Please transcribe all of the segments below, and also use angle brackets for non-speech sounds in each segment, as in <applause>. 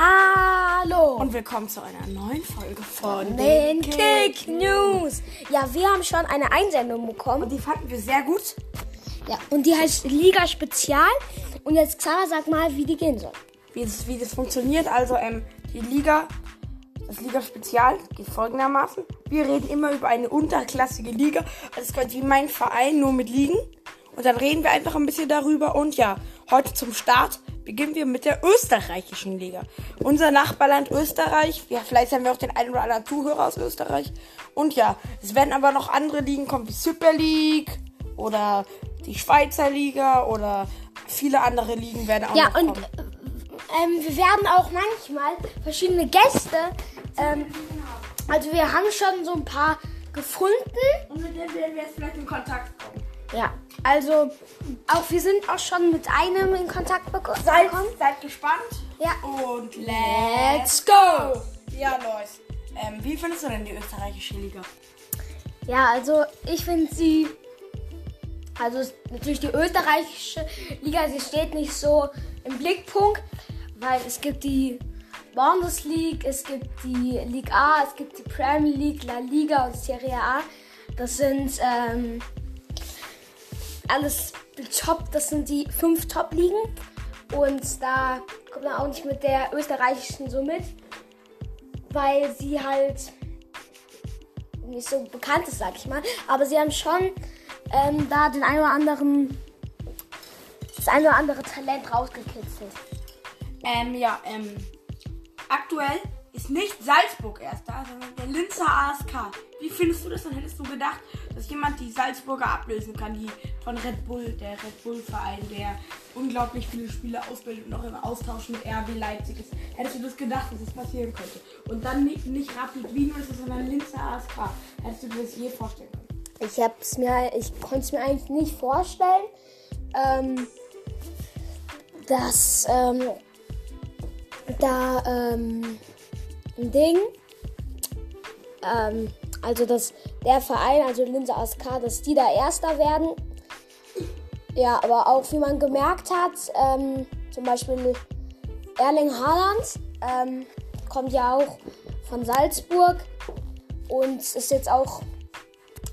Hallo und willkommen zu einer neuen Folge von den Kick News. Ja, wir haben schon eine Einsendung bekommen. Und die fanden wir sehr gut. Ja, und die heißt Liga Spezial. Und jetzt Xaver, sag mal, wie die gehen soll. Wie das, wie das funktioniert, also ähm, die Liga, das Liga Spezial geht folgendermaßen. Wir reden immer über eine unterklassige Liga. Also es könnte wie mein Verein nur mit Ligen. Und dann reden wir einfach ein bisschen darüber. Und ja, heute zum Start beginnen wir mit der österreichischen Liga. Unser Nachbarland Österreich. Ja, vielleicht haben wir auch den einen oder anderen Zuhörer aus Österreich. Und ja, es werden aber noch andere Ligen kommen, wie Super League oder die Schweizer Liga oder viele andere Ligen werden auch Ja, noch und kommen. ähm, wir werden auch manchmal verschiedene Gäste. Ähm, also wir haben schon so ein paar gefunden. Und mit denen werden wir jetzt vielleicht in Kontakt kommen. Ja, also auch wir sind auch schon mit einem in Kontakt beko- Seid, bekommen. seid gespannt. Ja. Und Let's go! Ja, Leute. Ähm, wie findest du denn die österreichische Liga? Ja, also ich finde sie. Also natürlich die österreichische Liga, sie steht nicht so im Blickpunkt, weil es gibt die Bundesliga, es gibt die Liga A, es gibt die Premier League, La Liga und Serie A. Das sind ähm, alles Top, das sind die fünf Top-Ligen. Und da kommt man auch nicht mit der österreichischen so mit, weil sie halt nicht so bekannt ist, sag ich mal. Aber sie haben schon ähm, da den ein oder anderen, das ein oder andere Talent rausgekitzelt. Ähm, ja, ähm, aktuell ist nicht Salzburg erster, sondern der Linzer ASK. Wie findest du das? Dann hättest du gedacht, dass jemand die Salzburger ablösen kann, die von Red Bull, der Red Bull Verein, der unglaublich viele Spieler ausbildet und auch im Austausch mit RB Leipzig ist. Hättest du das gedacht, dass das passieren könnte? Und dann nicht, nicht Rapid Wien ist, sondern Linzer ASK. Hättest du dir das je vorstellen können? Ich hab's mir, ich konnte es mir eigentlich nicht vorstellen, ähm, dass ähm, da ähm, ein Ding, ähm, also dass der Verein, also Linse ASK, dass die da Erster werden. Ja, aber auch wie man gemerkt hat, ähm, zum Beispiel Erling Haaland ähm, kommt ja auch von Salzburg und ist jetzt auch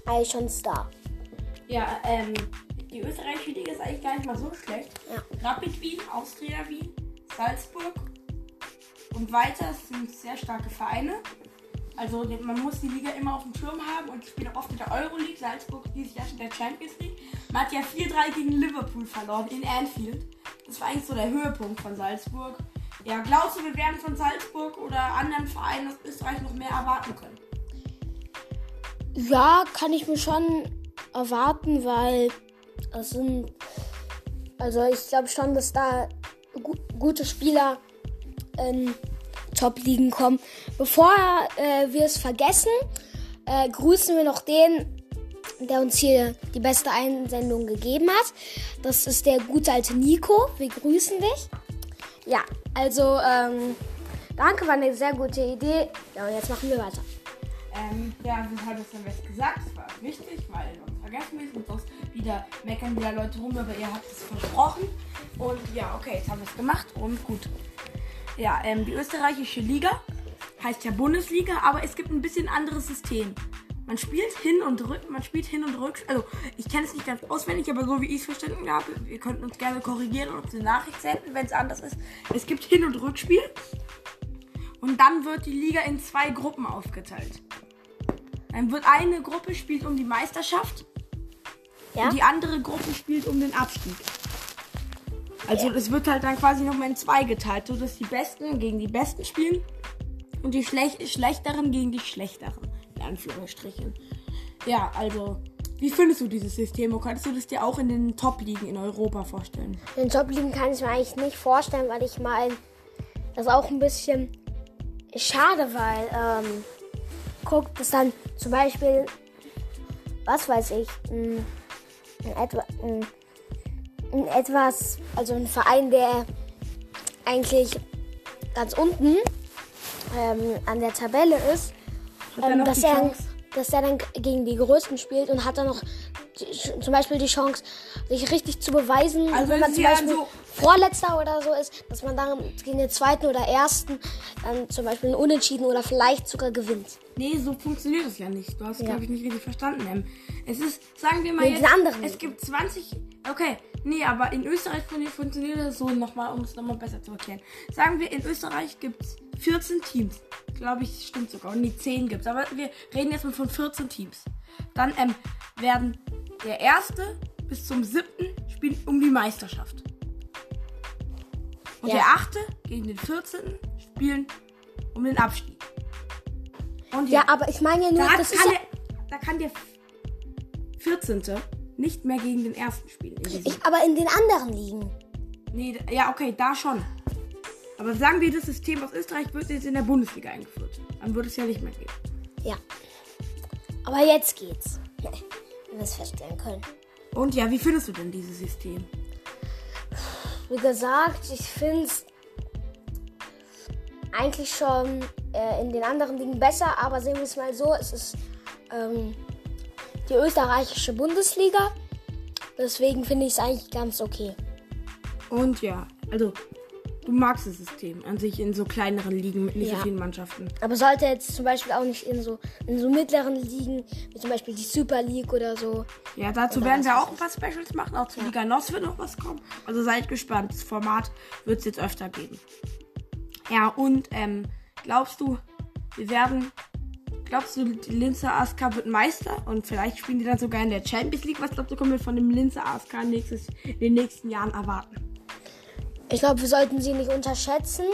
eigentlich schon Star. Ja, ähm, die österreichische Liga ist eigentlich gar nicht mal so schlecht. Ja. Rapid Wien, Austria Wien, Salzburg und weiter sind sehr starke Vereine. Also die- man muss die Liga immer auf dem Schirm haben und die spielen auch oft in der Euroleague. Salzburg dieses Jahr schon in der Champions League. Man hat ja 4-3 gegen Liverpool verloren in Anfield. Das war eigentlich so der Höhepunkt von Salzburg. Ja, glaubst du, wir werden von Salzburg oder anderen Vereinen aus Österreich noch mehr erwarten können? Ja, kann ich mir schon erwarten, weil es sind. Also ich glaube schon, dass da gu gute Spieler in Top-Ligen kommen. Bevor äh, wir es vergessen, äh, grüßen wir noch den, der uns hier die beste Einsendung gegeben hat. Das ist der gute alte Nico. Wir grüßen dich. Ja, also ähm, danke, war eine sehr gute Idee. Ja, und jetzt machen wir weiter. Ähm, ja, wir haben es dann jetzt gesagt, es war wichtig, weil sonst vergessen wir es und sonst wieder meckern wieder Leute rum, aber ihr habt es versprochen. Und ja, okay, jetzt haben wir es gemacht und gut. Ja, ähm, die österreichische Liga heißt ja Bundesliga, aber es gibt ein bisschen anderes System. Man spielt hin und rück, man spielt hin und rück. Also ich kenne es nicht ganz auswendig, aber so wie ich es verstanden habe, wir könnten uns gerne korrigieren und uns eine Nachricht senden, wenn es anders ist. Es gibt Hin- und Rückspiel. Und dann wird die Liga in zwei Gruppen aufgeteilt. Dann wird eine Gruppe spielt um die Meisterschaft Ja? und die andere Gruppe spielt um den Abstieg. Also es wird halt dann quasi nochmal in zwei geteilt, so dass die Besten gegen die Besten spielen und die Schlech Schlechteren gegen die Schlechteren. In Anführungsstrichen. Ja, also wie findest du dieses System? Und Könntest du das dir auch in den Top-Ligen in Europa vorstellen? Den Jobligen kann ich mir eigentlich nicht vorstellen, weil ich meine, das auch ein bisschen schade, weil, ähm, guckt es dann zum Beispiel, was weiß ich, ein, ein, etwa, ein, ein etwas, also ein Verein, der eigentlich ganz unten ähm, an der Tabelle ist, ähm, dass, er, dass er dann gegen die Größten spielt und hat dann noch die, zum Beispiel die Chance, sich richtig zu beweisen, Also wenn man zum Beispiel so- Vorletzter oder so ist, dass man dann gegen den zweiten oder ersten dann zum Beispiel einen Unentschieden oder vielleicht sogar gewinnt. Nee, so funktioniert das ja nicht. Du hast, Ja. glaube ich, nicht richtig verstanden. Es ist, sagen wir mal Mit jetzt, anderen es gibt 20, okay, nee, aber in Österreich fun- funktioniert das so nochmal, um es nochmal besser zu erklären. Sagen wir, in Österreich gibt es 14 Teams. Glaube ich, stimmt sogar. Und die 10 gibt es. Aber wir reden jetzt mal von 14 Teams. Dann ähm, werden der erste bis zum siebten spielen um die Meisterschaft. Und Ja. der achte gegen den 14. spielen um den Abstieg. Und Ja, aber ich meine ja nur, da, das ist kann ja, der, da kann der 14. nicht mehr gegen den ersten spielen. In ich, aber in den anderen Ligen. nee, ja, okay, da schon. Aber sagen wir, das System aus Österreich wird jetzt in der Bundesliga eingeführt. Dann würde es ja nicht mehr gehen. Ja. Aber jetzt geht's. Wenn <laughs> wir es feststellen können. Und ja, wie findest du denn dieses System? Wie gesagt, ich finde es eigentlich schon äh, in den anderen Ligen besser, aber sehen wir es mal so, es ist ähm, die österreichische Bundesliga. Deswegen finde ich es eigentlich ganz okay. Und ja, also du magst das System an sich in so kleineren Ligen mit nicht Ja. so vielen Mannschaften. Aber sollte jetzt zum Beispiel auch nicht in so, in so mittleren Ligen, wie zum Beispiel die Super League oder so. Ja, dazu Oder werden wir weiß auch ein paar Specials machen. Auch zu Liga NOS wird noch was kommen. Also seid gespannt. Das Format wird es jetzt öfter geben. Ja, und ähm, glaubst du, wir werden. Glaubst du, die Linzer ASK wird Meister und vielleicht spielen die dann sogar in der Champions League? Was glaubst du, können wir von dem Linzer ASK nächstes, in den nächsten Jahren erwarten? Ich glaube, wir sollten sie nicht unterschätzen.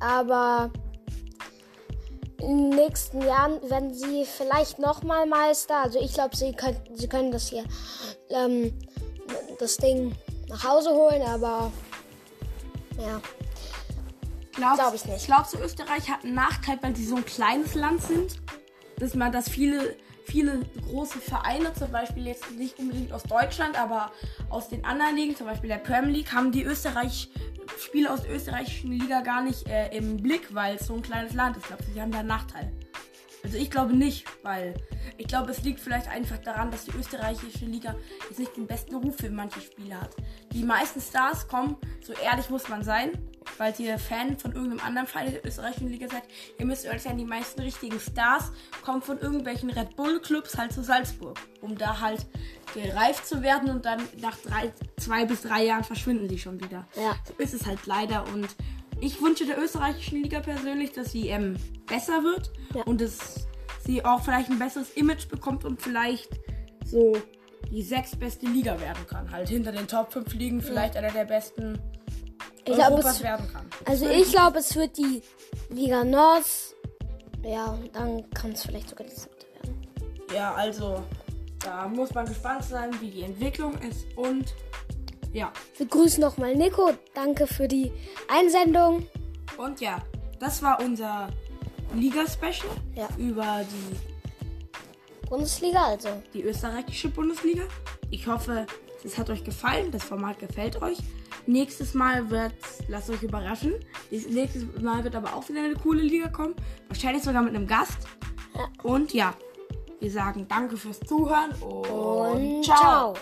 Aber in den nächsten Jahren werden sie vielleicht nochmal Meister. Also ich glaube, sie, können- sie können das hier, ähm, das Ding nach Hause holen, aber ja. Glaubst, Glaub ich nicht. Glaubst du, Österreich hat einen Nachteil, weil sie so ein kleines Land sind? Dass man, dass viele, viele große Vereine, zum Beispiel jetzt nicht unbedingt aus Deutschland, aber aus den anderen Ligen, zum Beispiel der Premier League, haben die Österreich, Spiele aus der österreichischen Liga gar nicht äh, im Blick, weil es so ein kleines Land ist. Ich glaube, sie haben da einen Nachteil. Also ich glaube nicht, weil ich glaube, es liegt vielleicht einfach daran, dass die österreichische Liga jetzt nicht den besten Ruf für manche Spiele hat. Die meisten Stars kommen, so ehrlich muss man sein, weil ihr Fan von irgendeinem anderen Verein der österreichischen Liga seid. Ihr müsst ehrlich sein, die meisten richtigen Stars kommen von irgendwelchen Red Bull Clubs halt zu Salzburg, um da halt gereift zu werden und dann nach drei, zwei bis drei Jahren verschwinden sie schon wieder. Ja. So ist es halt leider und ich wünsche der österreichischen Liga persönlich, dass sie ähm, besser wird Ja. und dass sie auch vielleicht ein besseres Image bekommt und vielleicht so die sechstbeste Liga werden kann. Halt hinter den Top 5 Ligen vielleicht einer der besten Ich glaube, Europas es, werden kann. also ich glaube, es wird die Liga Nord. Ja, dann kann es vielleicht sogar die siebte werden. Ja, also da muss man gespannt sein, wie die Entwicklung ist und ja. Wir grüßen nochmal Nico. Danke für die Einsendung. Und ja, das war unser Liga-Special Ja. über die Bundesliga also. die österreichische Bundesliga. Ich hoffe, es hat euch gefallen. Das Format gefällt euch. Nächstes Mal wird, lasst euch überraschen. Nächstes Mal wird aber auch wieder eine coole Liga kommen. Wahrscheinlich sogar mit einem Gast. Und ja, wir sagen danke fürs Zuhören und, Und ciao.